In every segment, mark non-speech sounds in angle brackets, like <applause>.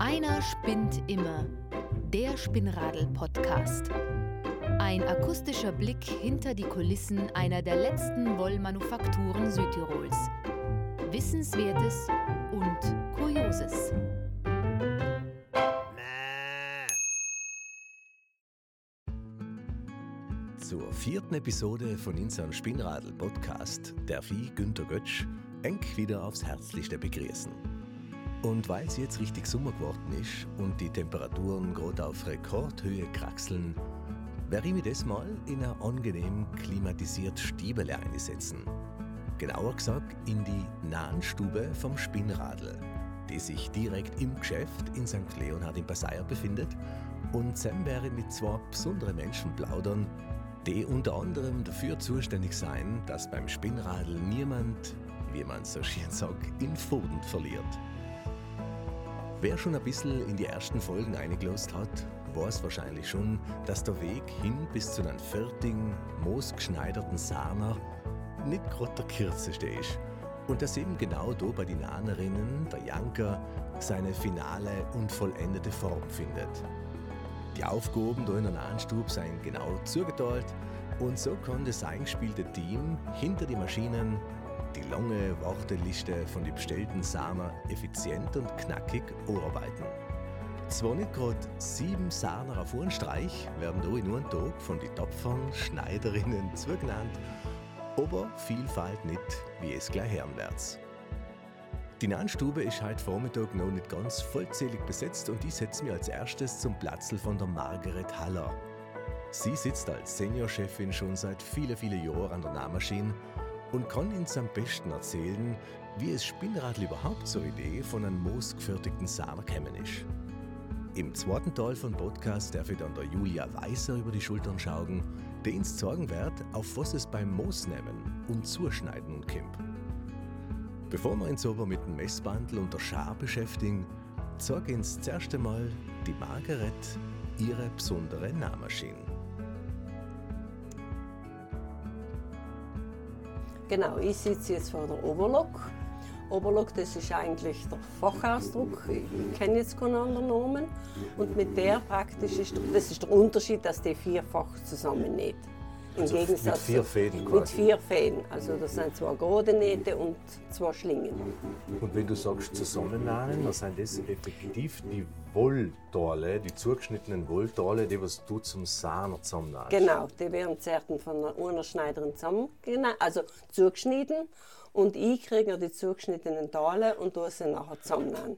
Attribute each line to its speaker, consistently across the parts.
Speaker 1: Einer spinnt immer. Der Spinnradel-Podcast. Ein akustischer Blick hinter die Kulissen einer der letzten Wollmanufakturen Südtirols. Wissenswertes und Kurioses.
Speaker 2: Zur vierten Episode von unserem Spinnradel-Podcast darf ich, Günter Götsch, eng wieder aufs Herzlichste begrüßen. Und weil es jetzt richtig Sommer geworden ist und die Temperaturen gerade auf Rekordhöhe kraxeln, werde ich mich das mal in ein angenehm klimatisiert Stiebele einsetzen. Genauer gesagt in die Nahenstube vom Spinnradl, die sich direkt im Geschäft in St. Leonhard in Passaier befindet. Und zusammen werde mit zwei besonderen Menschen plaudern, die unter anderem dafür zuständig sein, dass beim Spinnradl niemand, wie man so schön sagt, in Foden verliert. Wer schon ein bisschen in die ersten Folgen eingelost hat, weiß wahrscheinlich schon, dass der Weg hin bis zu einem fertigen, moosgeschneiderten Sahner nicht gerade der kürzeste ist. Und dass eben genau da bei den Nahnerinnen der Janker seine finale und vollendete Form findet. Die Aufgaben da in der Nahenstube seien genau zugeteilt und so kann das eingespielte Team hinter die Maschinen die lange Warteliste von den bestellten Sahner effizient und knackig arbeiten. Zwar nicht gerade sieben Sahner auf einen Streich werden da in einem Tag von den tapferen Schneiderinnen zugenannt, aber Vielfalt nicht, wie es gleich hören wird. Die Nahenstube ist heute Vormittag noch nicht ganz vollzählig besetzt und ich setze mich als erstes zum Platzl von der Margaret Haller. Sie sitzt als Seniorchefin schon seit vielen, vielen Jahren an der Nahmaschine und kann uns am besten erzählen, wie es Spinnradl überhaupt zur Idee von einem moosgefertigten Sahner gekommen ist. Im zweiten Teil von Podcast darf ich dann der Julia Weißer über die Schultern schauen, der uns zeigen wird, auf was es beim Moosnehmen und Zuschneiden und kommt. Bevor wir uns aber mit dem Messbandel und der Schar beschäftigen, zeige uns zuerst einmal die Margaret ihre besondere Nahmaschine.
Speaker 3: Genau, ich sitze jetzt vor der Oberlok. Oberlok, das ist eigentlich der Fachausdruck. Ich kenne jetzt keinen anderen Namen. Und mit der praktisch ist, das ist der Unterschied, dass die vierfach zusammennäht. Im
Speaker 2: Also
Speaker 3: Gegensatz
Speaker 2: mit vier Fäden
Speaker 3: Mit
Speaker 2: quasi.
Speaker 3: vier Fäden. Also das sind zwei gerade Nähte und zwei Schlingen.
Speaker 2: Und wenn du sagst zusammennähen, dann sind das effektiv die Wollteile, die zugeschnittenen Wollteile, die was du zum Sahner zusammennähst.
Speaker 3: Genau, die werden zuerst von einer, Schneiderin zusammengenäht, also zugeschnitten. Und ich kriege die zugeschnittenen Teile und tue sie nachher zusammennähen.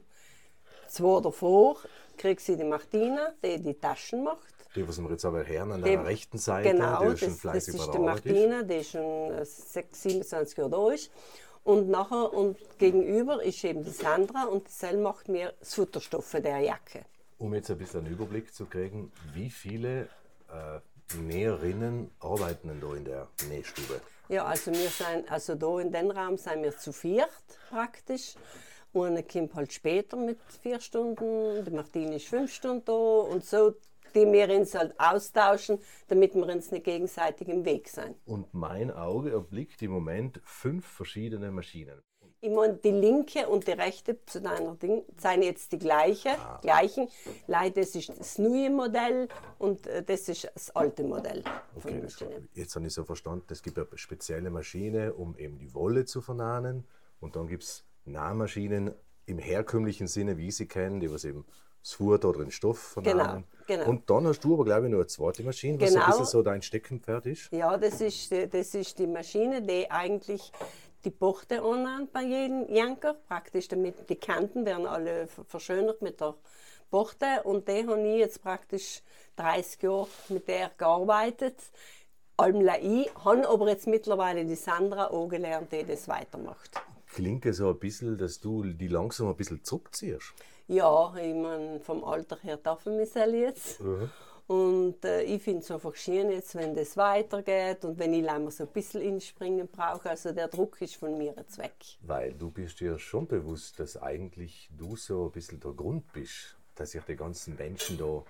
Speaker 3: Zwei davor kriegt sie die Martina, die die Taschen macht.
Speaker 2: Die, was wir jetzt aber hören an der rechten Seite,
Speaker 3: genau,
Speaker 2: die
Speaker 3: das,
Speaker 2: schon
Speaker 3: das
Speaker 2: fleißig
Speaker 3: ist die
Speaker 2: ist.
Speaker 3: Martina, die schon äh, 6, 27 Jahre da ist. Und nachher und gegenüber ist eben die Sandra und die Sel macht mir das Futterstoffe der Jacke.
Speaker 2: Um jetzt ein bisschen einen Überblick zu kriegen, wie viele äh, Näherinnen arbeiten denn da in der Nähstube?
Speaker 3: Ja, also wir sind, also da in den Raum sind wir zu viert praktisch. Eine kommt halt später mit vier Stunden, die Martine ist fünf Stunden da und so, die wir uns halt austauschen, damit wir uns nicht gegenseitig im Weg sind.
Speaker 2: Und mein Auge erblickt im Moment fünf verschiedene Maschinen.
Speaker 3: Ich meine, die linke und die rechte zu deiner Ding sind jetzt die gleiche,
Speaker 2: Ah.
Speaker 3: gleichen. Leider, das ist das neue Modell und äh, das ist das alte Modell
Speaker 2: Okay, jetzt habe ich so verstanden, es gibt eine spezielle Maschine, um eben die Wolle zu vernahnen. Und dann gibt es Nahmaschinen im herkömmlichen Sinne, wie ich sie kennen, die was eben das Futter oder den Stoff vernahnen.
Speaker 3: genau.
Speaker 2: Und dann hast du aber, glaube ich, noch eine zweite Maschine, was
Speaker 3: Genau.
Speaker 2: ein bisschen so dein Steckenpferd ist.
Speaker 3: Ja, das ist, die- das ist die Maschine, die eigentlich die Bochte annimmt bei jedem Janker. Praktisch damit die Kanten werden alle ver- verschönert mit der Bochte. Und die habe ich jetzt praktisch 30 Jahre mit der gearbeitet. Allem ich, habe aber jetzt mittlerweile die Sandra auch gelernt, die das weitermacht.
Speaker 2: Klingt ja so ein bisschen, dass du die langsam ein bisschen zurückziehst.
Speaker 3: Ja, ich mein, vom Alter her darf ich mich jetzt. Und äh, ich finde es einfach schön jetzt, wenn das weitergeht und wenn ich einmal so ein bisschen inspringen brauche. Also der Druck ist von mir jetzt weg.
Speaker 2: Weil du bist dir schon bewusst, dass eigentlich du so ein bisschen der Grund bist, dass sich die ganzen Menschen da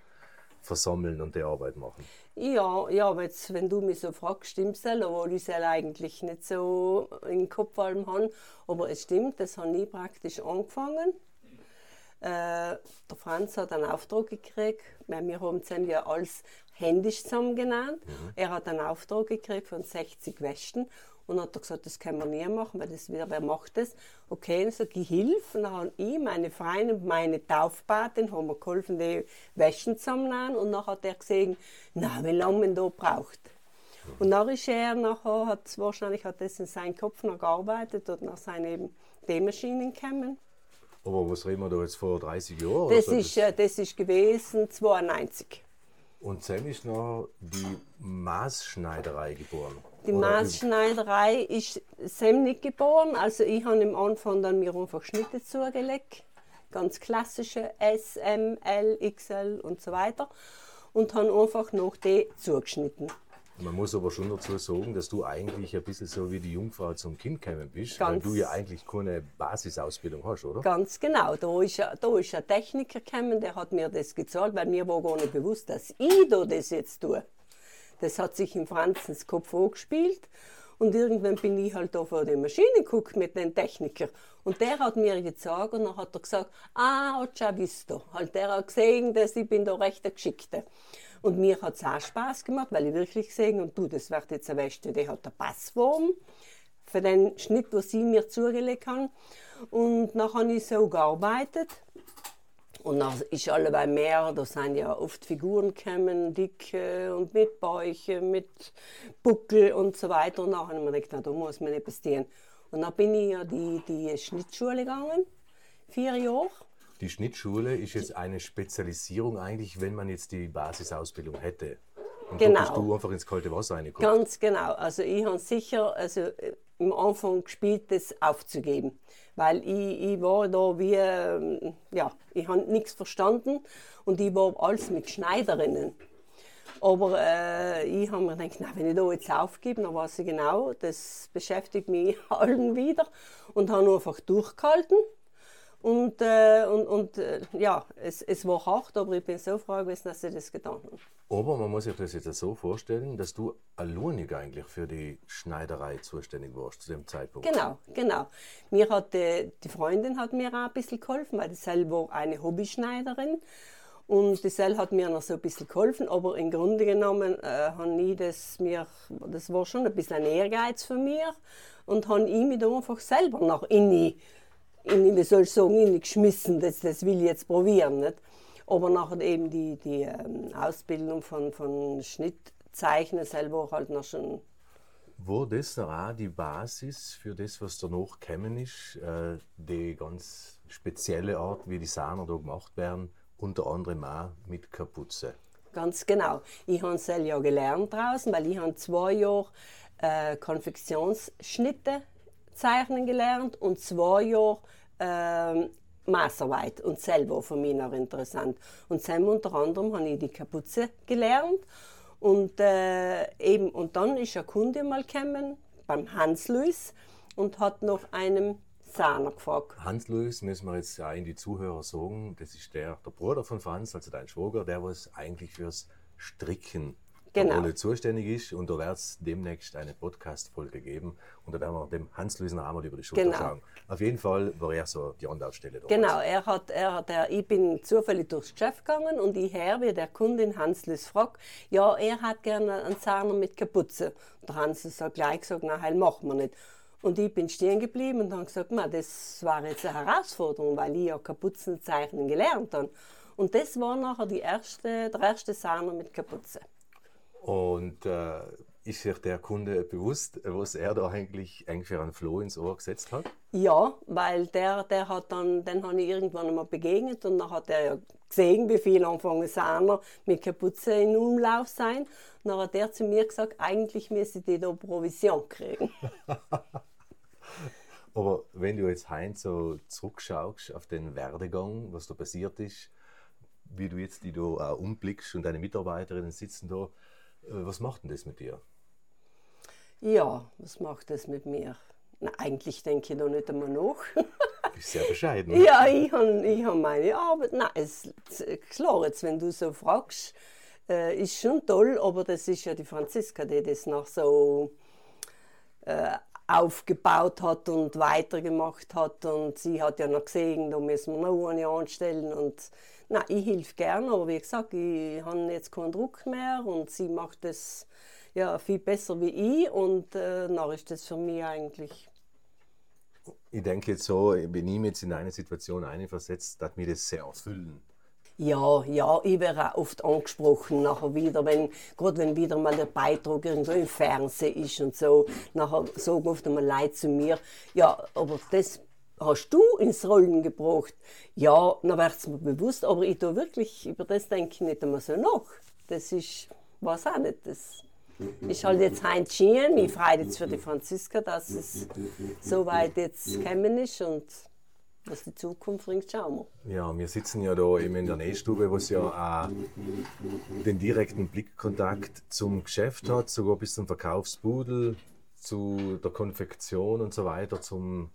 Speaker 2: versammeln und die Arbeit machen.
Speaker 3: Ja, ja, aber jetzt, wenn du mich so fragst, stimmt es, obwohl ich es eigentlich nicht so im Kopf allem habe. Aber es stimmt, das habe ich praktisch angefangen. Äh, der Franz hat einen Auftrag gekriegt, weil wir haben es ja alles händisch zusammen genannt. Mhm. Er hat einen Auftrag gekriegt von 60 Westen und hat gesagt, das können wir nie machen, weil das wieder, wer macht das? Okay, dann sage ich, hilf. Und dann habe ich, meine Freunde und meine Taufpatin haben mir geholfen, die Wäschen zusammenzunehmen. Und dann hat er gesehen, na, wie lange man da braucht. Und dann ist er nachher, hat wahrscheinlich hat das in seinem Kopf noch gearbeitet und nach seinen D-Maschinen gekommen.
Speaker 2: Aber was reden wir da jetzt vor 30 Jahren?
Speaker 3: Das, also ist, das, das ist gewesen 92.
Speaker 2: Und Sam ist noch die Maßschneiderei geboren.
Speaker 3: Die Maßschneiderei ist Sam nicht geboren. Also ich habe am Anfang dann mir einfach Schnitte zugelegt. Ganz klassische S, M, L, XL und so weiter. Und habe einfach noch die zugeschnitten.
Speaker 2: Man muss aber schon dazu sagen, dass du eigentlich ein bisschen so wie die Jungfrau zum Kind gekommen bist, Ganz weil du ja eigentlich keine Basisausbildung hast, oder?
Speaker 3: Ganz genau. Da ist, da ist ein Techniker gekommen, der hat mir das gezahlt, weil mir war gar nicht bewusst, dass ich da das jetzt tue. Das hat sich im Franzens Kopf angespielt. Und irgendwann bin ich halt da vor der Maschine geguckt mit dem Techniker. Und der hat mir gezeigt und dann hat er gesagt, ah, già visto. Halt der hat gesehen, dass ich bin da recht der Geschickte. Und mir hat es auch Spaß gemacht, weil ich wirklich gesehen und du, das wird jetzt eine Weste, die hat eine Passform für den Schnitt, was sie mir zugelegt haben. Und dann habe ich so gearbeitet. Und dann ist allebei mehr, da sind ja oft Figuren gekommen, dicke und mit Bäuche, mit Buckel und so weiter. Und dann habe ich mir gedacht, da muss man etwas tun. Und dann bin ich ja die, die Schnittschule gegangen, vier Jahre.
Speaker 2: Die Schnittschule ist jetzt eine Spezialisierung eigentlich, wenn man jetzt die Basisausbildung hätte. Und genau. bist du einfach ins kalte Wasser reingekommen.
Speaker 3: Ganz genau. Also ich habe sicher also, im Anfang gespielt, das aufzugeben. Weil ich, ich war da wie, ähm, ja, ich habe nichts verstanden und ich war alles mit Schneiderinnen. Aber äh, ich habe mir gedacht, na, wenn ich da jetzt aufgebe, dann weiß ich genau, das beschäftigt mich <laughs> allen wieder und habe einfach durchgehalten. Und, äh, und, und äh, ja, es, es war hart, aber ich bin so froh gewesen, dass ich das getan habe.
Speaker 2: Aber man muss sich das jetzt so vorstellen, dass du alleinig eigentlich für die Schneiderei zuständig warst zu dem Zeitpunkt.
Speaker 3: Genau, genau. Mir hat die, die Freundin hat mir auch ein bisschen geholfen, weil die selber eine Hobbyschneiderin und die Sel hat mir noch so ein bisschen geholfen, aber im Grunde genommen äh, habe ich das mir, das war schon ein bisschen ein Ehrgeiz von mir und habe ich mich da einfach selber noch in die in, wie soll ich sagen, geschmissen, das, das will ich jetzt probieren. Nicht? Aber nachher eben die, die ähm, Ausbildung von, von Schnittzeichnen selber halt noch schon.
Speaker 2: War das auch die Basis für das, was danach gekommen ist, äh, die ganz spezielle Art, wie die Sahner da gemacht werden, unter anderem auch mit Kapuze?
Speaker 3: Ganz genau. Ich habe es ja gelernt draußen, weil ich habe zwei Jahre äh, Konfektionsschnitte zeichnen gelernt und zwei Jahre äh, Maßarbeit und selber für mich auch interessant. Und dann unter anderem habe ich die Kapuze gelernt und, äh, eben, und dann ist ein Kunde mal gekommen beim Hans-Louis und hat nach einem Sahner gefragt.
Speaker 2: Hans-Louis müssen wir jetzt auch in die Zuhörer sagen, das ist der, der Bruder von Franz, also dein Schwager, der was eigentlich fürs Stricken genau. Rolle zuständig ist. Und da wird es demnächst eine Podcast-Folge geben. Und da werden wir dem Hans-Luis noch einmal über die Schulter genau. schauen. Auf jeden Fall war er so die Anlaufstelle.
Speaker 3: Damals. Genau, er hat, er hat, er, ich bin zufällig durchs Geschäft gegangen und ich höre, wie der Kundin Hans-Luis fragt, ja, er hat gerne einen Zahner mit Kapuze. Und der Hans hat gleich gesagt, nein, machen wir nicht. Und ich bin stehen geblieben und habe gesagt, das war jetzt eine Herausforderung, weil ich ja Kapuzenzeichnen gelernt habe. Und das war nachher die erste, der erste Sahner mit Kapuze.
Speaker 2: Und äh, ist sich der Kunde bewusst, was er da eigentlich, eigentlich für einen Floh ins Ohr gesetzt hat?
Speaker 3: Ja, weil der, der hat dann, den habe ich irgendwann einmal begegnet und dann hat er ja gesehen, wie viele anfangen Sahner mit Kapuze in Umlauf sein. Und dann hat er zu mir gesagt, eigentlich müsste die da Provision kriegen. <laughs>
Speaker 2: Aber wenn du jetzt heim so zurückschaust auf den Werdegang, was da passiert ist, wie du jetzt die da umblickst und deine Mitarbeiterinnen sitzen da, was macht denn das mit dir?
Speaker 3: Ja, was macht das mit mir? Na, eigentlich denke ich da nicht einmal nach.
Speaker 2: Du <laughs> bist sehr bescheiden.
Speaker 3: ja, ich habe ich hab meine Arbeit. Nein, es, klar, jetzt, wenn du so fragst, äh, ist schon toll, aber das ist ja die Franziska, die das noch so äh, aufgebaut hat und weitergemacht hat. Und sie hat ja noch gesehen, da müssen wir noch eine anstellen. Und na, ich helfe gerne, aber wie gesagt, ich habe jetzt keinen Druck mehr und sie macht es ja, viel besser wie ich. Und äh, dann ist das für mich eigentlich
Speaker 2: ich denke jetzt so, wenn ich mich jetzt in eine Situation einversetzt, dass mir das sehr erfüllen.
Speaker 3: Ja, ja, ich werde auch oft angesprochen, nachher wieder, wenn, gerade wenn wieder mal der Beitrag irgendwo im Fernsehen ist und so, nachher sagen oft einmal Leute zu mir, ja, aber das hast du ins Rollen gebracht. Ja, dann wird es mir bewusst, aber ich tue wirklich, über das denke ich nicht einmal so nach. Das ist, weiß auch nicht, das ist halt jetzt Heinz Schien. Ich freue jetzt für die Franziska, dass es so weit jetzt gekommen ist und was die Zukunft bringt, schauen
Speaker 2: wir. Ja, wir sitzen ja da eben in der Nähstube, wo es ja auch den direkten Blickkontakt zum Geschäft hat, sogar bis zum Verkaufsbudel, zu der Konfektion und so weiter, zum,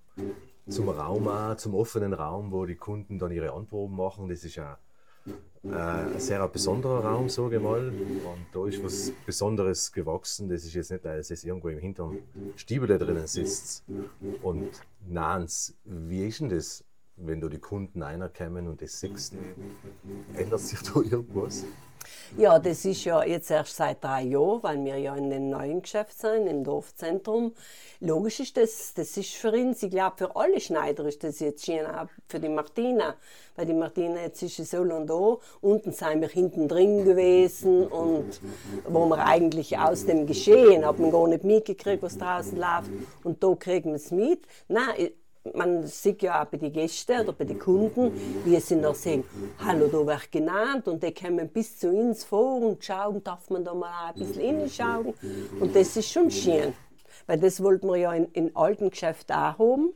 Speaker 2: zum Raum auch, zum offenen Raum, wo die Kunden dann ihre Antworten machen. Das ist ja äh, ein sehr besonderer Raum, sage ich mal. Und da ist was Besonderes gewachsen. Das ist jetzt nicht, dass es irgendwo im hinteren Stiebel da drinnen sitzt. Und Nans, wie ist denn das, wenn du die Kunden einerkommen und das siehst? Ändert sich da irgendwas?
Speaker 3: Ja, das ist ja jetzt erst seit drei Jahren, weil wir ja in einem neuen Geschäft sind, im Dorfzentrum. Logisch ist das, das ist für uns, ich glaube für alle Schneider ist das jetzt schön, auch für die Martina. Weil die Martina, jetzt ist so lange da, unten sind wir hinten drin gewesen und wo wir eigentlich aus dem Geschehen, hat man gar nicht mitgekriegt, was draußen läuft und da kriegen wir es mit. Nein, man sieht ja auch bei den Gästen oder bei den Kunden, wie sie noch sagen, hallo, da wird genannt und die kommen bis zu uns vor und schauen, darf man da mal ein bisschen hinschauen. Und das ist schon schön, weil das wollten wir ja in, in alten Geschäften auch haben,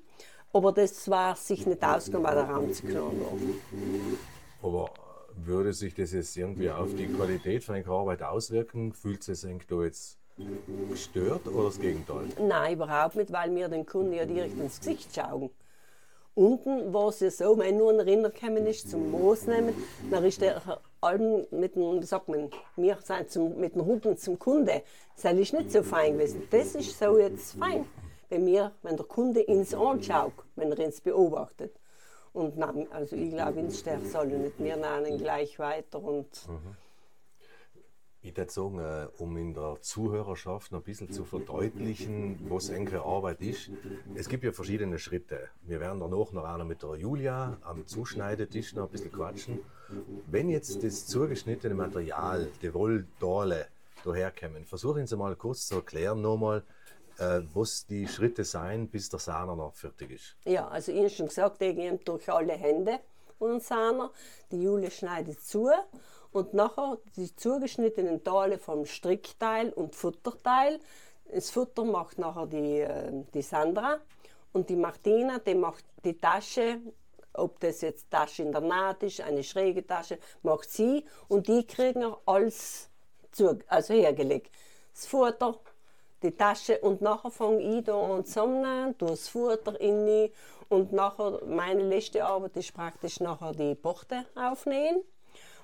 Speaker 3: aber das war sich nicht ausgegangen, weil der Raum zu klein war.
Speaker 2: Aber würde sich das jetzt irgendwie auf die Qualität von einer Arbeit auswirken? Fühlt sich da jetzt gestört oder das Gegenteil?
Speaker 3: Nein, überhaupt nicht, weil wir den Kunden ja direkt ins Gesicht schauen. Unten war es ja so, wenn nur ein Rinder gekommen ist zum Moos nehmen, dann ist der allem mit dem, sagt man, wir sind zum, mit dem Rücken zum Kunde. Das ist nicht so fein gewesen. Das ist so jetzt fein, wenn, wir, wenn der Kunde uns anschaut, wenn er uns beobachtet. Und nein, also ich glaube, ins Stern soll nicht, wir nennen gleich weiter und mhm.
Speaker 2: Ich würde sagen, äh, um in der Zuhörerschaft noch ein bisschen zu verdeutlichen, was enkele Arbeit ist. Es gibt ja verschiedene Schritte. Wir werden danach noch einer mit der Julia am Zuschneidetisch noch ein bisschen quatschen. Wenn jetzt das zugeschnittene Material, die Wolldorle, daherkommen, versuchen Sie mal kurz zu erklären nochmal, äh, was die Schritte sein, bis der Sahner noch fertig ist.
Speaker 3: Ja, also ich habe schon gesagt, ich gehe durch alle Hände und Sahner. Die Julia schneidet zu und nachher die zugeschnittenen Teile vom Strickteil und Futterteil. Das Futter macht nachher die, äh, die Sandra. Und die Martina, die macht die Tasche, ob das jetzt Tasche in der Naht ist, eine schräge Tasche, macht sie. Und die kriegen auch alles zu, also hergelegt. Das Futter, die Tasche. Und nachher fange ich da an zusammen, tue das Futter in und nachher meine letzte Arbeit ist praktisch nachher die Porte aufnehmen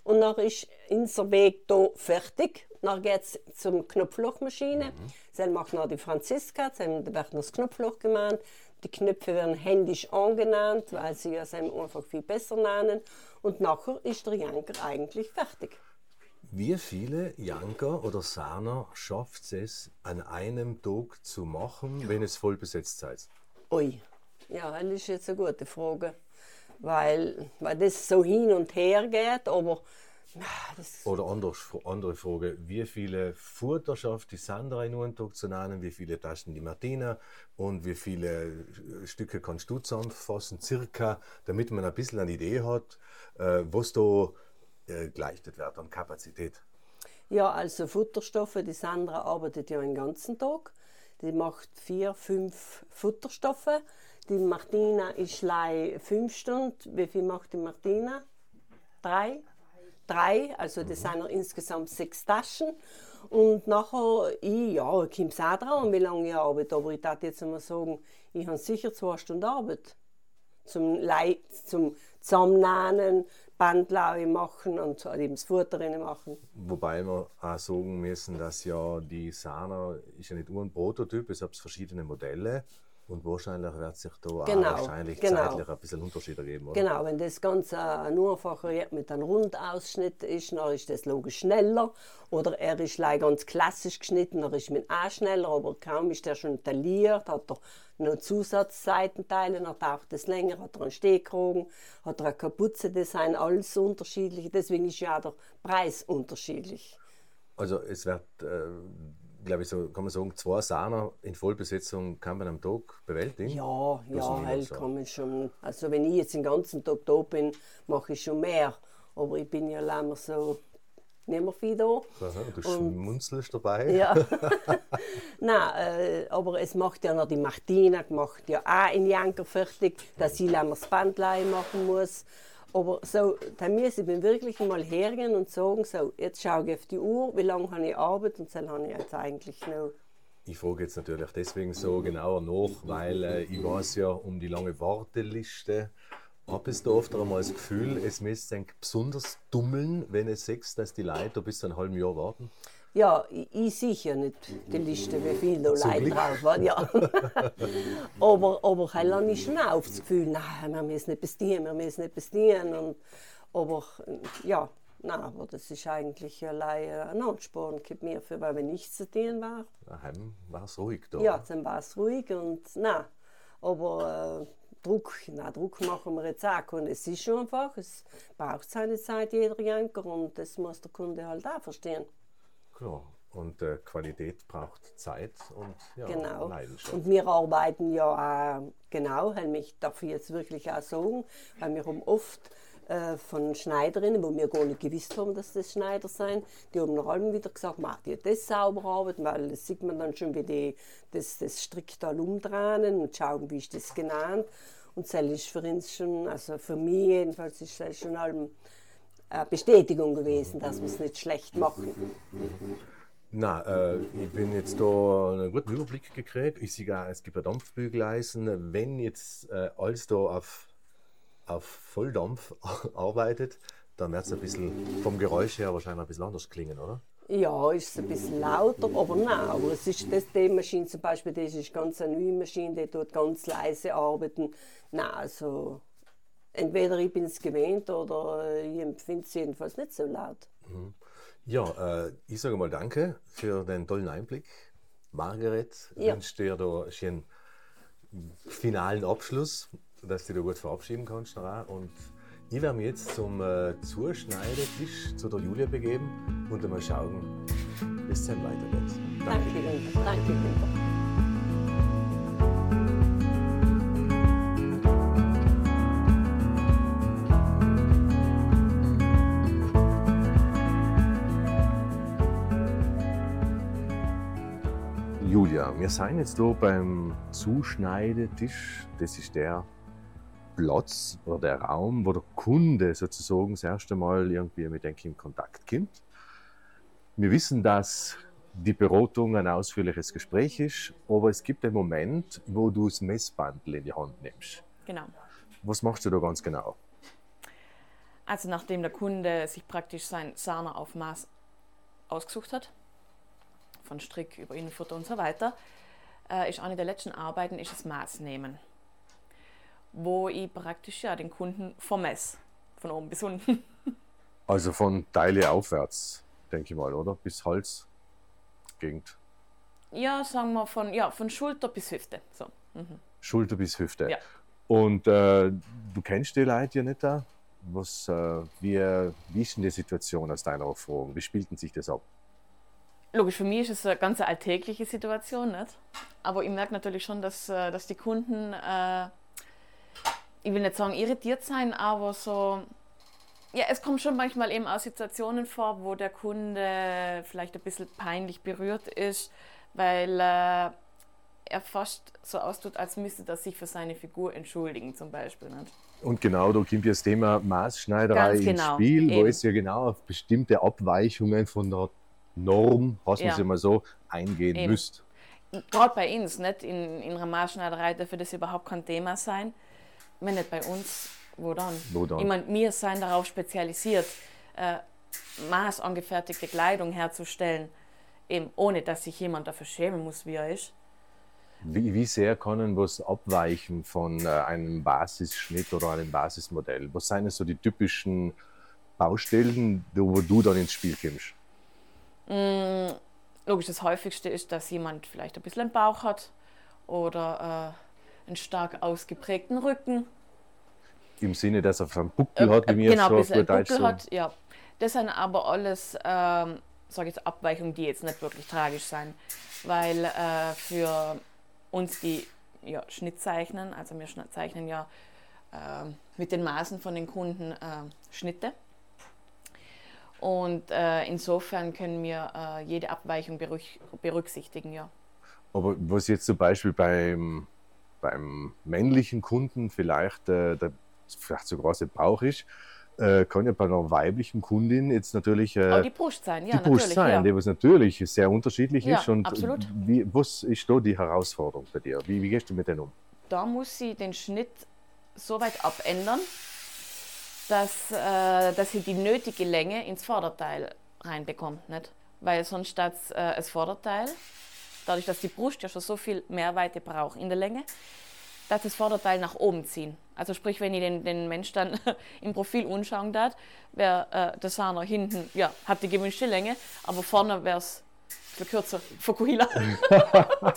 Speaker 3: und dann ist unser Weg hier fertig. Dann geht es zum Knopflochmaschine. Mhm. Dann macht noch die Franziska, dann wird noch das Knopfloch gemacht. Die Knöpfe werden händisch angenannt, weil sie ja einfach viel besser nennen. Und nachher ist der Janker eigentlich fertig.
Speaker 2: Wie viele Janker oder Sahner schafft es an einem Tag zu machen, wenn es voll besetzt seid?
Speaker 3: Ui, ja, das ist jetzt eine gute Frage weil, weil das so hin und her geht, aber
Speaker 2: Oder anders, andere Frage, wie viele Futter schafft die Sandra in einem Tag zu nehmen, wie viele Taschen die Martina und wie viele Stücke kannst du zusammenfassen, circa, damit man ein bisschen eine Idee hat, äh, was da äh, geleistet wird an Kapazität?
Speaker 3: Ja, also Futterstoffe, die Sandra arbeitet ja den ganzen Tag. Die macht vier, fünf Futterstoffe. Die Martina ist lei fünf Stunden. Wie viel macht die Martina? Drei? Drei, also das sind noch insgesamt sechs Taschen. Und nachher, ich, ja, kommt es auch dran, wie lange ich arbeite. Aber ich darf jetzt mal sagen, ich habe sicher zwei Stunden Arbeit. zum, Lei zum Zusammennähen, Bandlaue machen und eben das Futter machen.
Speaker 2: Wobei wir auch sagen müssen, dass ja die Sana ist ja nicht nur ein Prototyp, es gibt verschiedene Modelle. Und wahrscheinlich wird sich da
Speaker 3: genau,
Speaker 2: auch wahrscheinlich
Speaker 3: genau.
Speaker 2: zeitlich ein bisschen Unterschiede geben, oder?
Speaker 3: Genau, wenn das Ganze ein einfacher mit einem Rundausschnitt ist, dann ist das logisch schneller. Oder er ist ganz klassisch geschnitten, dann ist man auch schneller, aber kaum ist er schon tailliert, hat er noch Zusatzseitenteile, dann taucht es länger, hat er einen Stehkragen, hat er ein Kapuzendesign, alles unterschiedlich. Deswegen ist ja auch der Preis unterschiedlich.
Speaker 2: Also es wird... Äh glaube ich, so kann man sagen, zwei Sahner in Vollbesetzung kann man am Tag bewältigen?
Speaker 3: Ja, ja, halt kann man schon. Also wenn ich jetzt den ganzen Tag da bin, mache ich schon mehr. Aber ich bin ja länger so nicht mehr viel da.
Speaker 2: Aha, du schmunzelst dabei.
Speaker 3: Ja. <laughs> <laughs> Nein, äh, aber es macht ja noch die Martina, macht ja auch in Janker fertig, dass sie länger das Bandlein machen muss. Aber so, dann muss ich wirklich mal hergehen und sagen, so, jetzt schaue ich auf die Uhr, wie lange habe ich Arbeit und dann habe ich jetzt eigentlich noch.
Speaker 2: Ich frage jetzt natürlich deswegen so genauer nach, weil äh, ich weiß ja um die lange Warteliste. Habe es da oft einmal das Gefühl, es müsste besonders dummeln, wenn es sechs, dass die Leute bis zu einem halben Jahr warten?
Speaker 3: Ja, ich, ich sicher nicht die Liste, wie viele da Leute drauf waren. Ja. <laughs> aber, aber habe ich schon auch das Gefühl, nein, wir müssen nicht bestieren, wir müssen nicht bestieren. Und, aber ja, nein, aber das ist eigentlich allein ein Ansporn gibt mir, für, weil wenn nichts zu tun war.
Speaker 2: Daheim war es ruhig da.
Speaker 3: Ja, dann war es ruhig und nein, aber äh, Druck, nein, Druck machen wir jetzt auch. Und es ist schon einfach, es braucht seine Zeit, jeder Janker, und das muss der Kunde halt auch verstehen.
Speaker 2: Klar. Und äh, Qualität braucht Zeit und ja,
Speaker 3: genau.
Speaker 2: Leidenschaft.
Speaker 3: Und wir arbeiten ja auch, genau, ich darf jetzt wirklich auch sagen, weil wir haben oft äh, von Schneiderinnen, wo wir gar nicht gewusst haben, dass das Schneider sind, die haben nach allem wieder gesagt, macht ihr das sauber arbeiten, weil das sieht man dann schon, wie die das, das Stricktal umdrehen und schauen, wie ist das genannt. Und das ist für uns schon, also für mich jedenfalls, ist das schon allem Bestätigung gewesen, dass wir es nicht schlecht machen.
Speaker 2: Na, äh, ich bin jetzt da einen guten Überblick gekriegt. Ich sehe es gibt ein Dampfbügeleisen. Wenn jetzt äh, alles da auf, auf Volldampf <laughs> arbeitet, dann wird es ein bisschen vom Geräusch her wahrscheinlich ein bisschen anders klingen, oder?
Speaker 3: Ja, ist es ein bisschen lauter, aber nein, es ist das, die Maschine zum Beispiel, das ist ganz eine neue Maschine, die tut ganz leise arbeiten. Nein, also entweder ich bin es gewöhnt oder ich empfinde es jedenfalls nicht so laut.
Speaker 2: Mhm. Ja, äh, ich sage mal danke für den tollen Einblick. Margaret, ich ja. wünsche dir da einen finalen Abschluss, dass du dich da gut verabschieden kannst. Und ich werde mich jetzt zum äh, Zuschneidetisch zu der Julia begeben und einmal schauen, wie es dann weitergeht.
Speaker 3: Danke, danke, danke. danke.
Speaker 2: Wir sind jetzt hier beim Zuschneidetisch. Das ist der Platz oder der Raum, wo der Kunde sozusagen das erste Mal irgendwie mit dem in Kontakt kommt. Wir wissen, dass die Beratung ein ausführliches Gespräch ist, aber es gibt einen Moment, wo du das Messbandel in die Hand nimmst.
Speaker 4: Genau.
Speaker 2: Was machst du da ganz genau?
Speaker 4: Also nachdem der Kunde sich praktisch sein Sahneaufmaß ausgesucht hat, von Strick über Innenfutter und so weiter, äh, ist eine der letzten Arbeiten ist das Maß nehmen, wo ich praktisch ja den Kunden vermesse, von oben bis unten. <laughs>
Speaker 2: Also von Teile aufwärts, denke ich mal, oder? Bis Halsgegend.
Speaker 4: Ja, sagen wir von, ja, von Schulter bis Hüfte. So.
Speaker 2: Mhm. Schulter bis Hüfte.
Speaker 4: Ja.
Speaker 2: Und äh, du kennst die Leute ja nicht da. Was, äh, wie, wie ist denn die Situation aus deiner Erfahrung? Wie spielt sich das ab?
Speaker 4: Logisch, für mich ist es eine ganz alltägliche Situation, nicht? aber ich merke natürlich schon, dass, äh, dass die Kunden, äh, ich will nicht sagen irritiert sein, aber so, ja, es kommt schon manchmal eben auch Situationen vor, wo der Kunde vielleicht ein bisschen peinlich berührt ist, weil äh, er fast so austut, als müsste er sich für seine Figur entschuldigen, zum Beispiel. Nicht?
Speaker 2: Und genau, da kommt das Thema Maßschneiderei genau, ins Spiel, eben. wo es ja genau auf bestimmte Abweichungen von der Norm, was man ja. mal so, eingehen Eben. müsst.
Speaker 4: Gerade bei uns, nicht? In, in einer Maßschneiderei dürfte das überhaupt kein Thema sein. wenn nicht bei uns, wo dann?
Speaker 2: Wo dann?
Speaker 4: Ich meine, wir sind darauf spezialisiert, äh, maßangefertigte Kleidung herzustellen, eben ohne dass sich jemand dafür schämen muss, wie er ist.
Speaker 2: Wie, wie sehr können was abweichen von äh, einem Basisschnitt oder einem Basismodell? Was sind so die typischen Baustellen, wo du dann ins Spiel kommst?
Speaker 4: Mm, logisch, das häufigste ist, dass jemand vielleicht ein bisschen einen Bauch hat oder äh, einen stark ausgeprägten Rücken.
Speaker 2: Im Sinne, dass er einen Buckel hat, wie wir
Speaker 4: genau,
Speaker 2: es so auf Deutsch
Speaker 4: Buckel
Speaker 2: sagen.
Speaker 4: hat, ja. Das sind aber alles, ähm, sage ich Abweichungen, die jetzt nicht wirklich tragisch sind, weil äh, für uns die ja, Schnitt zeichnen, also wir zeichnen ja äh, mit den Maßen von den Kunden äh, Schnitte. Und äh, insofern können wir äh, jede Abweichung berüch- berücksichtigen, ja.
Speaker 2: Aber was jetzt zum Beispiel beim, beim männlichen Kunden vielleicht äh, der vielleicht so große Bauch ist, äh, kann ja bei einer weiblichen Kundin jetzt natürlich äh,
Speaker 4: Aber die Brust sein, ja,
Speaker 2: die Brust
Speaker 4: natürlich.
Speaker 2: sein,
Speaker 4: ja.
Speaker 2: die was natürlich sehr unterschiedlich
Speaker 4: Ja,
Speaker 2: ist. Und
Speaker 4: absolut.
Speaker 2: Wie, was ist da die Herausforderung bei dir? Wie, wie gehst du mit denen um?
Speaker 4: da muss sie den Schnitt so weit abändern, dass, äh, dass sie die nötige Länge ins Vorderteil reinbekommt. Nicht? Weil sonst statt äh, das Vorderteil, dadurch, dass die Brust ja schon so viel Mehrweite braucht in der Länge, dass das Vorderteil nach oben ziehen. Also sprich, wenn ich den, den Mensch dann <laughs> im Profil anschauen darf, wäre äh, der Sahner hinten, ja, hat die gewünschte Länge, aber vorne wäre es kürzer. Fukuhila. <laughs>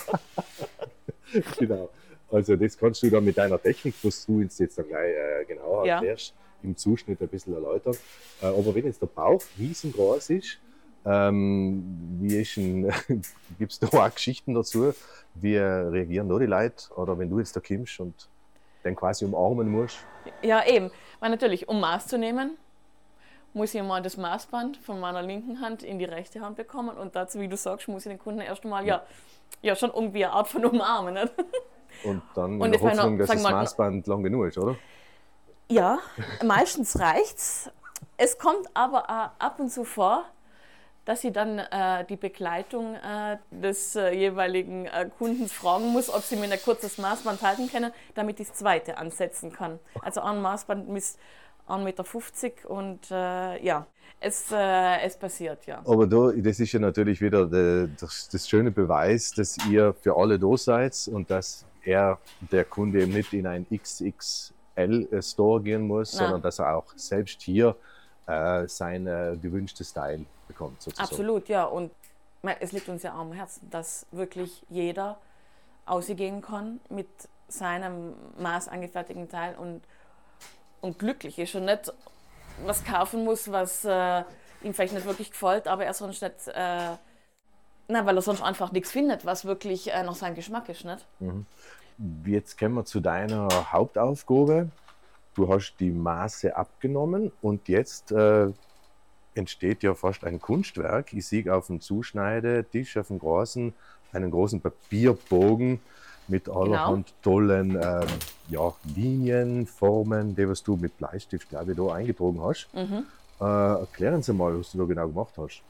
Speaker 2: genau. Also das kannst du dann mit deiner Technik, was du uns jetzt dann gleich äh, genauer
Speaker 4: Ja.
Speaker 2: erklärst, im Zuschnitt ein bisschen erläutern. Äh, aber wenn jetzt der Bauch riesengroß ist, ähm, wie ist <laughs> gibt es da auch Geschichten dazu? Wie reagieren da die Leute? Oder wenn du jetzt da kommst und den quasi umarmen musst?
Speaker 4: Ja, eben. Weil natürlich, um Maß zu nehmen, muss ich mal das Maßband von meiner linken Hand in die rechte Hand bekommen und dazu, wie du sagst, muss ich den Kunden erst einmal ja, ja schon irgendwie eine Art von umarmen. Nicht?
Speaker 2: Und dann
Speaker 4: Und
Speaker 2: in der
Speaker 4: ich meine,
Speaker 2: Hoffnung, dass das Maßband lang genug ist, oder?
Speaker 4: Ja, meistens reicht's. Es kommt aber auch ab und zu vor, dass ich dann äh, die Begleitung äh, des äh, jeweiligen äh, Kundens fragen muss, ob sie mir ein kurzes Maßband halten können, damit ich das zweite ansetzen kann. Also ein Maßband misst 1,50 Meter und äh, ja, es, äh, es passiert, ja.
Speaker 2: Aber da, das ist ja natürlich wieder de, das, das schöne Beweis, dass ihr für alle da seid und dass er, der Kunde, eben nicht in ein XXL-Store gehen muss,
Speaker 4: Nein.
Speaker 2: sondern dass er auch selbst hier äh, sein äh, gewünschtes Style bekommt. Sozusagen.
Speaker 4: Absolut, ja. Und es liegt uns ja am Herzen, dass wirklich jeder ausgehen kann mit seinem maßangefertigten Teil und, und glücklich ist und nicht was kaufen muss, was äh, ihm vielleicht nicht wirklich gefällt, aber er sonst nicht, äh, na, weil er sonst einfach nichts findet, was wirklich äh, nach seinem Geschmack ist. Nicht?
Speaker 2: Jetzt kommen wir zu deiner Hauptaufgabe. Du hast die Maße abgenommen und jetzt äh, entsteht ja fast ein Kunstwerk. Ich sehe auf dem Zuschneidetisch, auf dem großen, einen großen Papierbogen mit allerhand tollen ähm, ja, Linien, Formen, die was du mit Bleistift, glaube ich, da eingetragen hast. Äh, erklären Sie mal, was du da genau gemacht hast.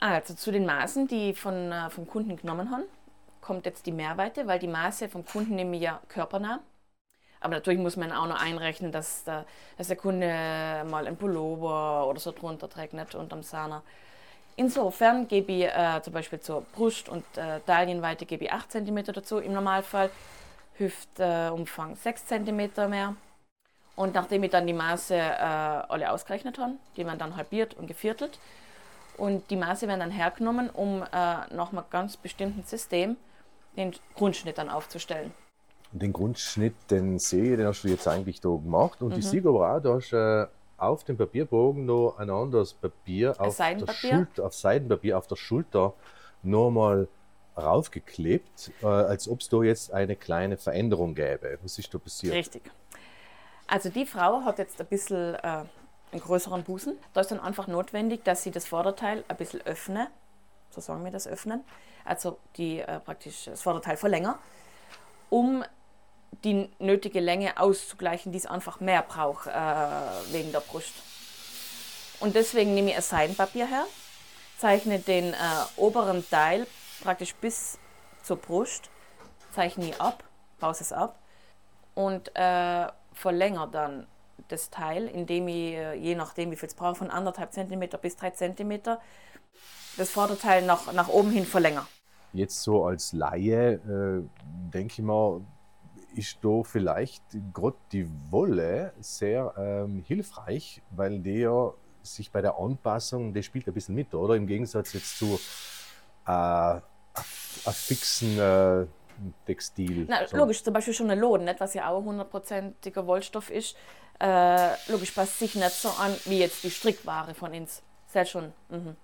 Speaker 4: Also zu den Maßen, die von, äh, vom Kunden genommen haben, kommt jetzt die Mehrweite, weil die Maße vom Kunden nehme ich ja körpernah. Aber natürlich muss man auch noch einrechnen, dass der, dass der Kunde mal ein Pullover oder so drunter trägt, nicht unterm Sahner. Insofern gebe ich äh, zum Beispiel zur Brust- und äh, Taillenweite gebe ich 8 cm dazu im Normalfall, Hüftumfang 6 cm mehr. Und nachdem ich dann die Maße äh, alle ausgerechnet habe, die werden dann halbiert und geviertelt. Und die Maße werden dann hergenommen, um äh, nach einem ganz bestimmten System den Grundschnitt dann aufzustellen.
Speaker 2: Den Grundschnitt, den sehe ich, den hast du jetzt eigentlich da gemacht. Und ich
Speaker 4: Mhm.
Speaker 2: sehe aber auch, du hast äh, auf dem Papierbogen noch ein anderes Papier auf, der
Speaker 4: Seidenpapier?
Speaker 2: Schulter, auf Seidenpapier auf der Schulter nochmal raufgeklebt, äh, als ob es da jetzt eine kleine Veränderung gäbe. Was ist da passiert?
Speaker 4: Richtig. Also die Frau hat jetzt ein bisschen äh, einen größeren Busen. Da ist dann einfach notwendig, dass sie das Vorderteil ein bisschen öffne. So sagen wir das öffnen. Also die äh, praktisch das Vorderteil verlängern, um die nötige Länge auszugleichen, die es einfach mehr braucht äh, wegen der Brust. Und deswegen nehme ich ein Seidenpapier her, zeichne den äh, oberen Teil praktisch bis zur Brust, zeichne ich ab, pause es ab und äh, verlängere dann das Teil, indem ich, äh, je nachdem wie viel es brauche, von anderthalb Zentimeter bis drei Zentimeter das Vorderteil nach, nach oben hin verlängere.
Speaker 2: Jetzt so als Laie äh, denke ich mal, ist da vielleicht gerade die Wolle sehr ähm, hilfreich, weil die ja sich bei der Anpassung, der spielt ein bisschen mit, oder? Im Gegensatz jetzt zu äh, einem fixen äh, Textil.
Speaker 4: Na, so. Logisch, zum Beispiel schon eine Loden, nicht, was ja auch hundertprozentiger Wollstoff ist. Äh, logisch passt sich nicht so an wie jetzt die Strickware von uns. Sehr schon. Mhm.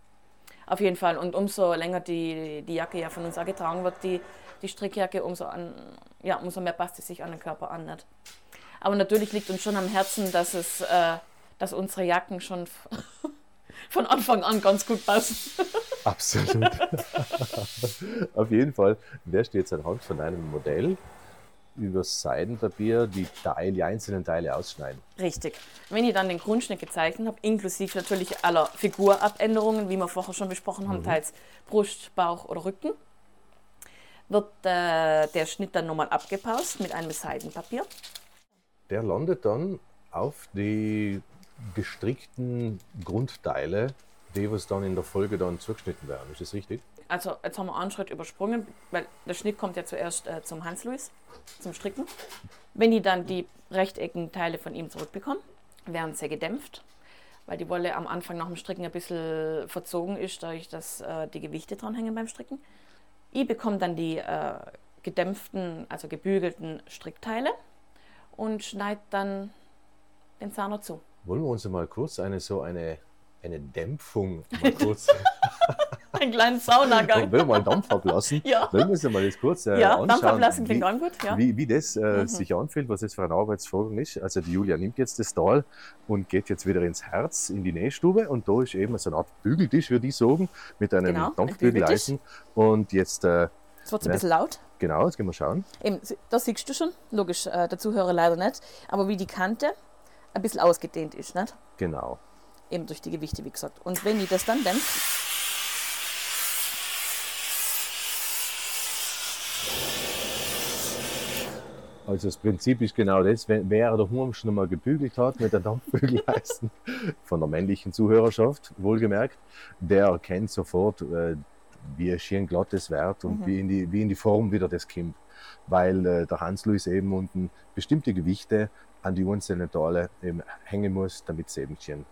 Speaker 4: Auf jeden Fall. Und umso länger die, die Jacke ja von uns auch getragen wird, die, die Strickjacke, umso, an, ja, umso mehr passt sie sich an den Körper an. Nicht? Aber natürlich liegt uns schon am Herzen, dass, es, äh, dass unsere Jacken schon <laughs> von Anfang an ganz gut passen.
Speaker 2: Absolut. <laughs> Auf jeden Fall wirst du jetzt anhand von einem Modell über Seidenpapier die Teile, die einzelnen Teile ausschneiden.
Speaker 4: Richtig. Wenn ich dann den Grundschnitt gezeichnet habe, inklusive natürlich aller Figurabänderungen, wie wir vorher schon besprochen haben, mhm. teils Brust, Bauch oder Rücken, wird äh, der Schnitt dann nochmal abgepaust mit einem Seidenpapier.
Speaker 2: Der landet dann auf die gestrickten Grundteile, die was dann in der Folge dann zugeschnitten werden. Ist das richtig?
Speaker 4: Also jetzt haben wir einen Schritt übersprungen, weil der Schnitt kommt ja zuerst äh, zum Hans-Louis, zum Stricken. Wenn ich dann die rechteckigen Teile von ihm zurückbekomme, werden sie gedämpft, weil die Wolle am Anfang nach dem Stricken ein bisschen verzogen ist, dadurch, dass äh, die Gewichte dranhängen beim Stricken. Ich bekomme dann die äh, gedämpften, also gebügelten Strickteile und schneide dann den Zahner zu.
Speaker 2: Wollen wir uns mal kurz eine so eine, eine Dämpfung <laughs> mal kurz
Speaker 4: Ein kleinen Saunagang.
Speaker 2: Wir mal Dampf ablassen?
Speaker 4: ja.
Speaker 2: Wir uns mal das kurz äh,
Speaker 4: ja,
Speaker 2: anschauen,
Speaker 4: Dampf ablassen klingt auch gut. Ja.
Speaker 2: Wie, wie das äh, mhm. sich anfühlt, was das für ein Arbeitsvorgang ist. Also die Julia nimmt jetzt das Tal und geht jetzt wieder ins Herz, in die Nähstube und da ist eben so eine Art Bügeltisch, würde ich sagen, mit einem genau, Dampfbügeleisen. Und jetzt... Äh,
Speaker 4: es wird ein bisschen laut.
Speaker 2: Genau, jetzt gehen wir schauen.
Speaker 4: Eben, das siehst du schon, logisch, äh, der Zuhörer leider nicht, aber wie die Kante ein bisschen ausgedehnt ist, nicht?
Speaker 2: Genau.
Speaker 4: Eben durch die Gewichte, wie gesagt. Und wenn ich das dann dämpfe,
Speaker 2: Also das Prinzip ist genau das, wenn, wer daheim schon mal gebügelt hat mit der Dampfbügeleisen <laughs> von der männlichen Zuhörerschaft, wohlgemerkt, der erkennt sofort, äh, wie schön glatt das wird und mhm. wie, in die, wie in die Form wieder das kommt. Weil äh, der Hans-Louis eben unten bestimmte Gewichte an die einzelnen Teile eben hängen muss, damit es eben schön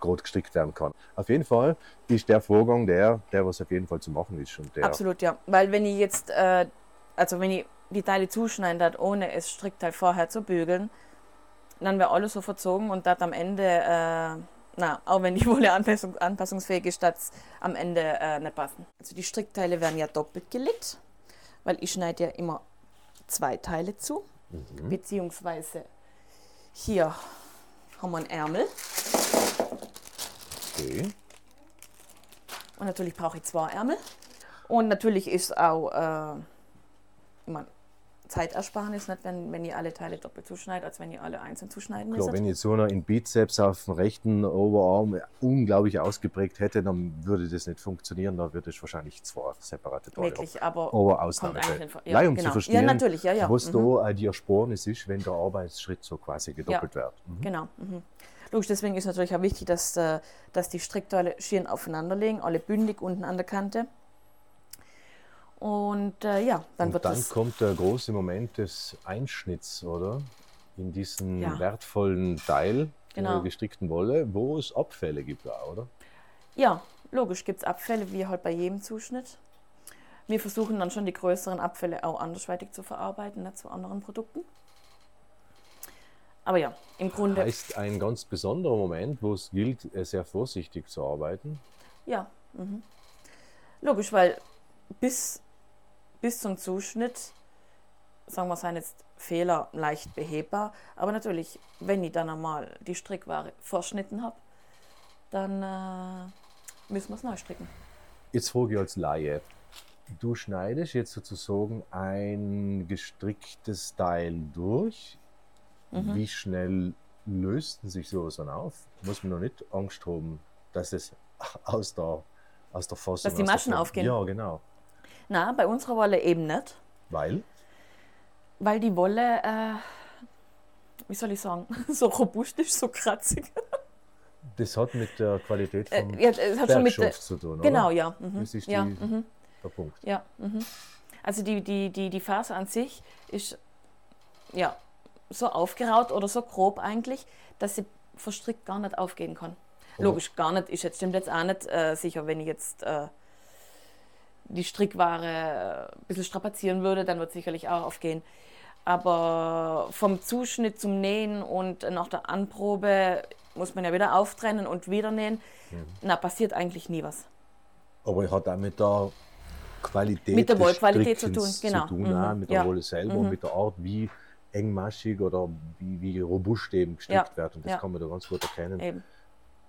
Speaker 2: gerade gestrickt werden kann. Auf jeden Fall ist der Vorgang der, der was auf jeden Fall zu machen ist. Und der
Speaker 4: Absolut, ja. Weil wenn ich jetzt, äh, also wenn ich die Teile zuschneiden ohne es Strickteil vorher zu bügeln, dann wäre alles so verzogen und das am Ende, äh, na, auch wenn die Wolle anpassung, anpassungsfähig ist, das am Ende äh, nicht passen. Also die Strickteile werden ja doppelt gelegt, weil ich schneide ja immer zwei Teile zu, mhm. beziehungsweise hier haben wir einen Ärmel.
Speaker 2: Okay.
Speaker 4: Und natürlich brauche ich zwei Ärmel. Und natürlich ist auch, äh, ich meine, Zeitersparnis, nicht wenn, wenn ihr alle Teile doppelt zuschneidet, als wenn ihr alle einzeln zuschneiden
Speaker 2: müsst. wenn jetzt so einer in Bizeps auf dem rechten Oberarm unglaublich ausgeprägt hätte, dann würde das nicht funktionieren, dann würde es wahrscheinlich zwei separate Teile
Speaker 4: Wirklich, aber,
Speaker 2: aber Ausnahmefälle.
Speaker 4: Ja,
Speaker 2: um
Speaker 4: genau.
Speaker 2: zu verstehen,
Speaker 4: ja, natürlich, ja, ja.
Speaker 2: was mhm. da die Ersparnis ist, wenn der Arbeitsschritt so quasi gedoppelt
Speaker 4: ja.
Speaker 2: wird.
Speaker 4: Mhm. Genau. Mhm. Logisch, deswegen ist natürlich auch wichtig, dass, äh, dass die Strickteile schön aufeinander liegen, alle bündig unten an der Kante. Und äh, ja, dann
Speaker 2: und
Speaker 4: wird
Speaker 2: dann
Speaker 4: das.
Speaker 2: kommt der große Moment des Einschnitts, oder? In diesen ja. wertvollen Teil genau. der gestrickten Wolle, wo es Abfälle gibt, oder?
Speaker 4: Ja, logisch gibt es Abfälle, wie halt bei jedem Zuschnitt. Wir versuchen dann schon die größeren Abfälle auch andersweitig zu verarbeiten, nicht zu anderen Produkten. Aber ja, im Grunde.
Speaker 2: Heißt ein ganz besonderer Moment, wo es gilt, äh, sehr vorsichtig zu arbeiten?
Speaker 4: Ja, mhm. logisch, weil bis bis zum Zuschnitt, sagen wir es jetzt Fehler leicht behebbar. Aber natürlich, wenn ich dann einmal die Strickware verschnitten habe, dann äh, müssen wir es neu stricken.
Speaker 2: Jetzt frage ich als Laie. Du schneidest jetzt sozusagen ein gestricktes Teil durch. Mhm. Wie schnell löst sich sowas dann auf? Muss man noch nicht Angst haben, dass es <laughs> aus der, aus der Fassung...
Speaker 4: Dass die Maschen aufgehen?
Speaker 2: Ja, genau.
Speaker 4: Na, bei unserer Wolle eben nicht.
Speaker 2: Weil?
Speaker 4: Weil die Wolle, äh, wie soll ich sagen, <laughs> so robust ist, so kratzig.
Speaker 2: Das hat mit der Qualität
Speaker 4: Äh,
Speaker 2: vom
Speaker 4: ja, es hat schon mit der,
Speaker 2: Werkstoff zu tun,
Speaker 4: Genau,
Speaker 2: oder?
Speaker 4: ja. Mhm.
Speaker 2: Das ist
Speaker 4: ja,
Speaker 2: die,
Speaker 4: mhm.
Speaker 2: der Punkt.
Speaker 4: ja. Mhm. Also die, die, die, die Faser an sich ist ja so aufgeraut oder so grob eigentlich, dass sie verstrickt gar nicht aufgehen kann. Logisch, gar nicht, ist jetzt, stimmt jetzt auch nicht äh, sicher, wenn ich jetzt äh, die Strickware ein bisschen strapazieren würde, dann wird es sicherlich auch aufgehen. Aber vom Zuschnitt zum Nähen und nach der Anprobe muss man ja wieder auftrennen und wieder nähen. Na, passiert eigentlich nie was.
Speaker 2: Aber es hat auch mit der Qualität
Speaker 4: Mit der Wollqualität zu tun, genau.
Speaker 2: zu tun
Speaker 4: Mhm.
Speaker 2: mit der
Speaker 4: Ja.
Speaker 2: Wolle selber,
Speaker 4: Mhm.
Speaker 2: mit der Art, wie engmaschig oder wie, wie robust eben gestrickt
Speaker 4: Ja.
Speaker 2: wird. Und das
Speaker 4: Ja.
Speaker 2: kann man da ganz gut erkennen.
Speaker 4: Eben.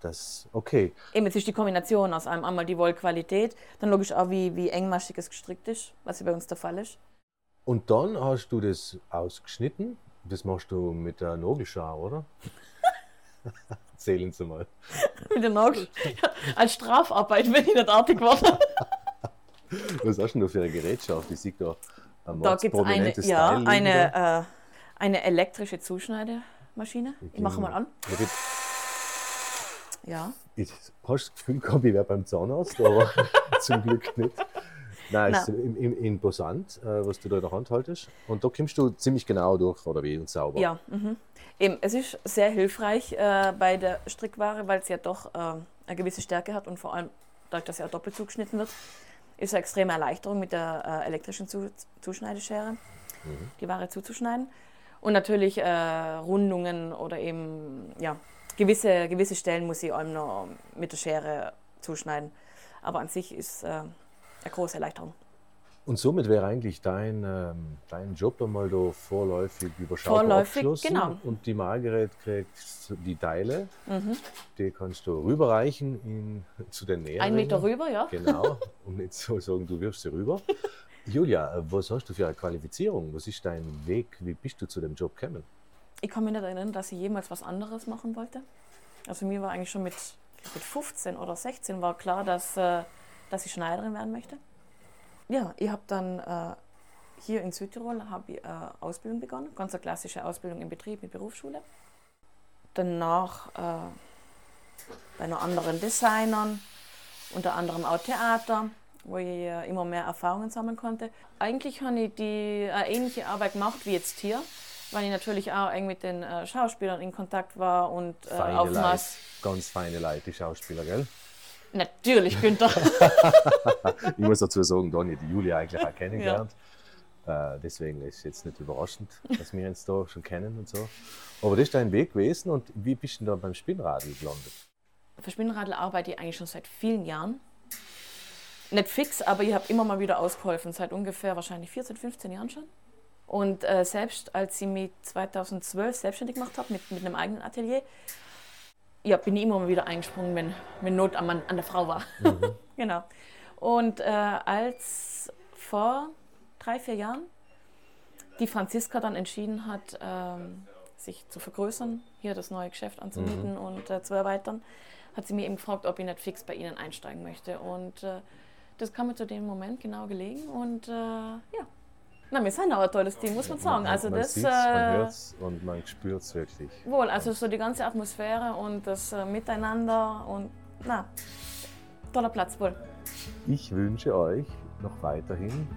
Speaker 2: Das, okay,
Speaker 4: Eben, jetzt ist die Kombination aus einem einmal die Wollqualität, dann logisch auch, wie, wie engmaschig es gestrickt ist, was ja bei uns der Fall ist.
Speaker 2: Und dann hast du das ausgeschnitten. Das machst du mit der Nagelschau, oder? <laughs> Erzählen Sie mal. <laughs>
Speaker 4: Mit den Nagel. <laughs> Als Strafarbeit, wenn ich nicht artig war.
Speaker 2: Was hast du denn für eine Gerätschaft? Ich sehe da ein
Speaker 4: Da gibt es eine, ja, eine, äh, eine elektrische Zuschneidemaschine. Ich mache mal an.
Speaker 2: Ja.
Speaker 4: Ja.
Speaker 2: Ich habe das Gefühl gehabt, ich wäre beim Zahnarzt, aber <laughs> zum Glück nicht. Nein, es ist im, im, imposant, äh, was du da in der Hand haltest. Und da kommst du ziemlich genau durch, oder wie, und sauber.
Speaker 4: Ja, mhm. Eben, es ist sehr hilfreich äh, bei der Strickware, weil es ja doch äh, eine gewisse Stärke hat und vor allem dadurch, dass sie auch doppelt zugeschnitten wird, ist eine extreme Erleichterung mit der äh, elektrischen Zu Zuschneideschere, die Ware zuzuschneiden. Und natürlich äh, Rundungen oder eben ja, gewisse, gewisse Stellen muss ich allem noch mit der Schere zuschneiden. Aber an sich ist äh, eine große Erleichterung.
Speaker 2: Und somit wäre eigentlich dein, ähm, dein Job einmal da vorläufig überschaubar
Speaker 4: Vorläufig,
Speaker 2: abgeschlossen.
Speaker 4: genau.
Speaker 2: Und die Margaret kriegt die Teile,
Speaker 4: Mhm.
Speaker 2: die kannst du rüberreichen in, zu den Nähern.
Speaker 4: Ein Meter rüber, ja.
Speaker 2: Genau, und nicht so sagen, du wirfst sie rüber. <laughs> Julia, äh, was hast du für eine Qualifizierung? Was ist dein Weg? Wie bist du zu dem Job gekommen?
Speaker 4: Ich kann mich nicht erinnern, dass ich jemals was anderes machen wollte. Also mir war eigentlich schon mit, mit 15 oder 16 war klar, dass, äh, dass ich Schneiderin werden möchte. Ja, ich habe dann äh, hier in Südtirol habe ich, äh, Ausbildung begonnen, ganz eine klassische Ausbildung im Betrieb mit Berufsschule. Danach äh, bei einer anderen Designern, unter anderem auch Theater, wo ich äh, immer mehr Erfahrungen sammeln konnte. Eigentlich habe ich die äh, ähnliche Arbeit gemacht wie jetzt hier, weil ich natürlich auch eng mit den äh, Schauspielern in Kontakt war und äh,
Speaker 2: Feine
Speaker 4: auf
Speaker 2: Leute, ganz feine Leute, die Schauspieler, gell?
Speaker 4: Natürlich, Günther. <laughs>
Speaker 2: Ich muss dazu sagen, Donny, die Julia eigentlich auch kennengelernt. Äh, deswegen ist es jetzt nicht überraschend, dass wir uns da schon kennen und so. Aber das ist dein Weg gewesen und wie bist du da beim Spinnradl gelandet?
Speaker 4: Für Spinnradl arbeite ich eigentlich schon seit vielen Jahren. Nicht fix, aber ich habe immer mal wieder ausgeholfen, seit ungefähr wahrscheinlich 14, 15 Jahren schon. Und äh, selbst als ich mich 2012 selbstständig gemacht habe mit, mit einem eigenen Atelier, ja, bin ich immer mal wieder eingesprungen, wenn, wenn Not am Mann, an der Frau war. <laughs> genau. Und äh, als vor drei, vier Jahren die Franziska dann entschieden hat, ähm, sich zu vergrößern, hier das neue Geschäft anzumieten und äh, zu erweitern, hat sie mir eben gefragt, ob ich nicht fix bei ihnen einsteigen möchte. Und äh, das kam mir zu dem Moment genau gelegen. Und äh, ja, na, wir sind auch ein tolles Team, muss man sagen. Also
Speaker 2: man
Speaker 4: das
Speaker 2: sieht's, man
Speaker 4: äh,
Speaker 2: hört's und man spürt es wirklich.
Speaker 4: wohl, also so die ganze Atmosphäre und das äh, Miteinander und na, toller Platz wohl.
Speaker 2: Ich wünsche euch noch weiterhin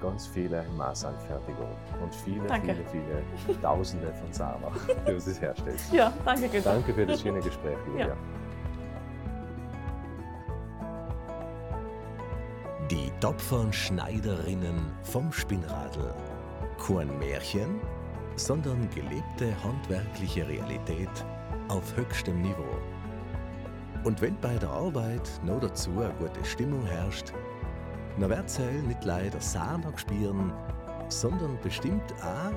Speaker 2: ganz viele Maßanfertigung und viele,
Speaker 4: Danke.
Speaker 2: viele, viele Tausende von Sarah, <laughs> die du das herstellst.
Speaker 4: Ja, danke, Günther.
Speaker 2: Danke für das schöne Gespräch, Julia.
Speaker 4: Ja.
Speaker 2: Die tapfern Schneiderinnen vom Spinnradl. Kein Märchen, sondern gelebte handwerkliche Realität auf höchstem Niveau. Und wenn bei der Arbeit noch dazu eine gute Stimmung herrscht, dann wird sie nicht leider Sahne spüren, sondern bestimmt auch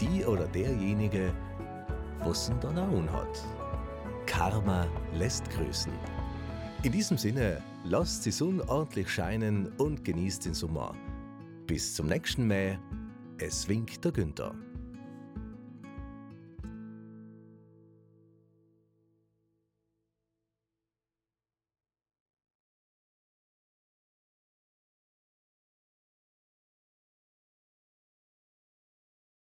Speaker 2: die oder derjenige, was ihn dann auch hat. Karma lässt grüßen. In diesem Sinne, lasst die Sonne ordentlich scheinen und genießt den Sommer. Bis zum nächsten Mal. Es winkt der Günther.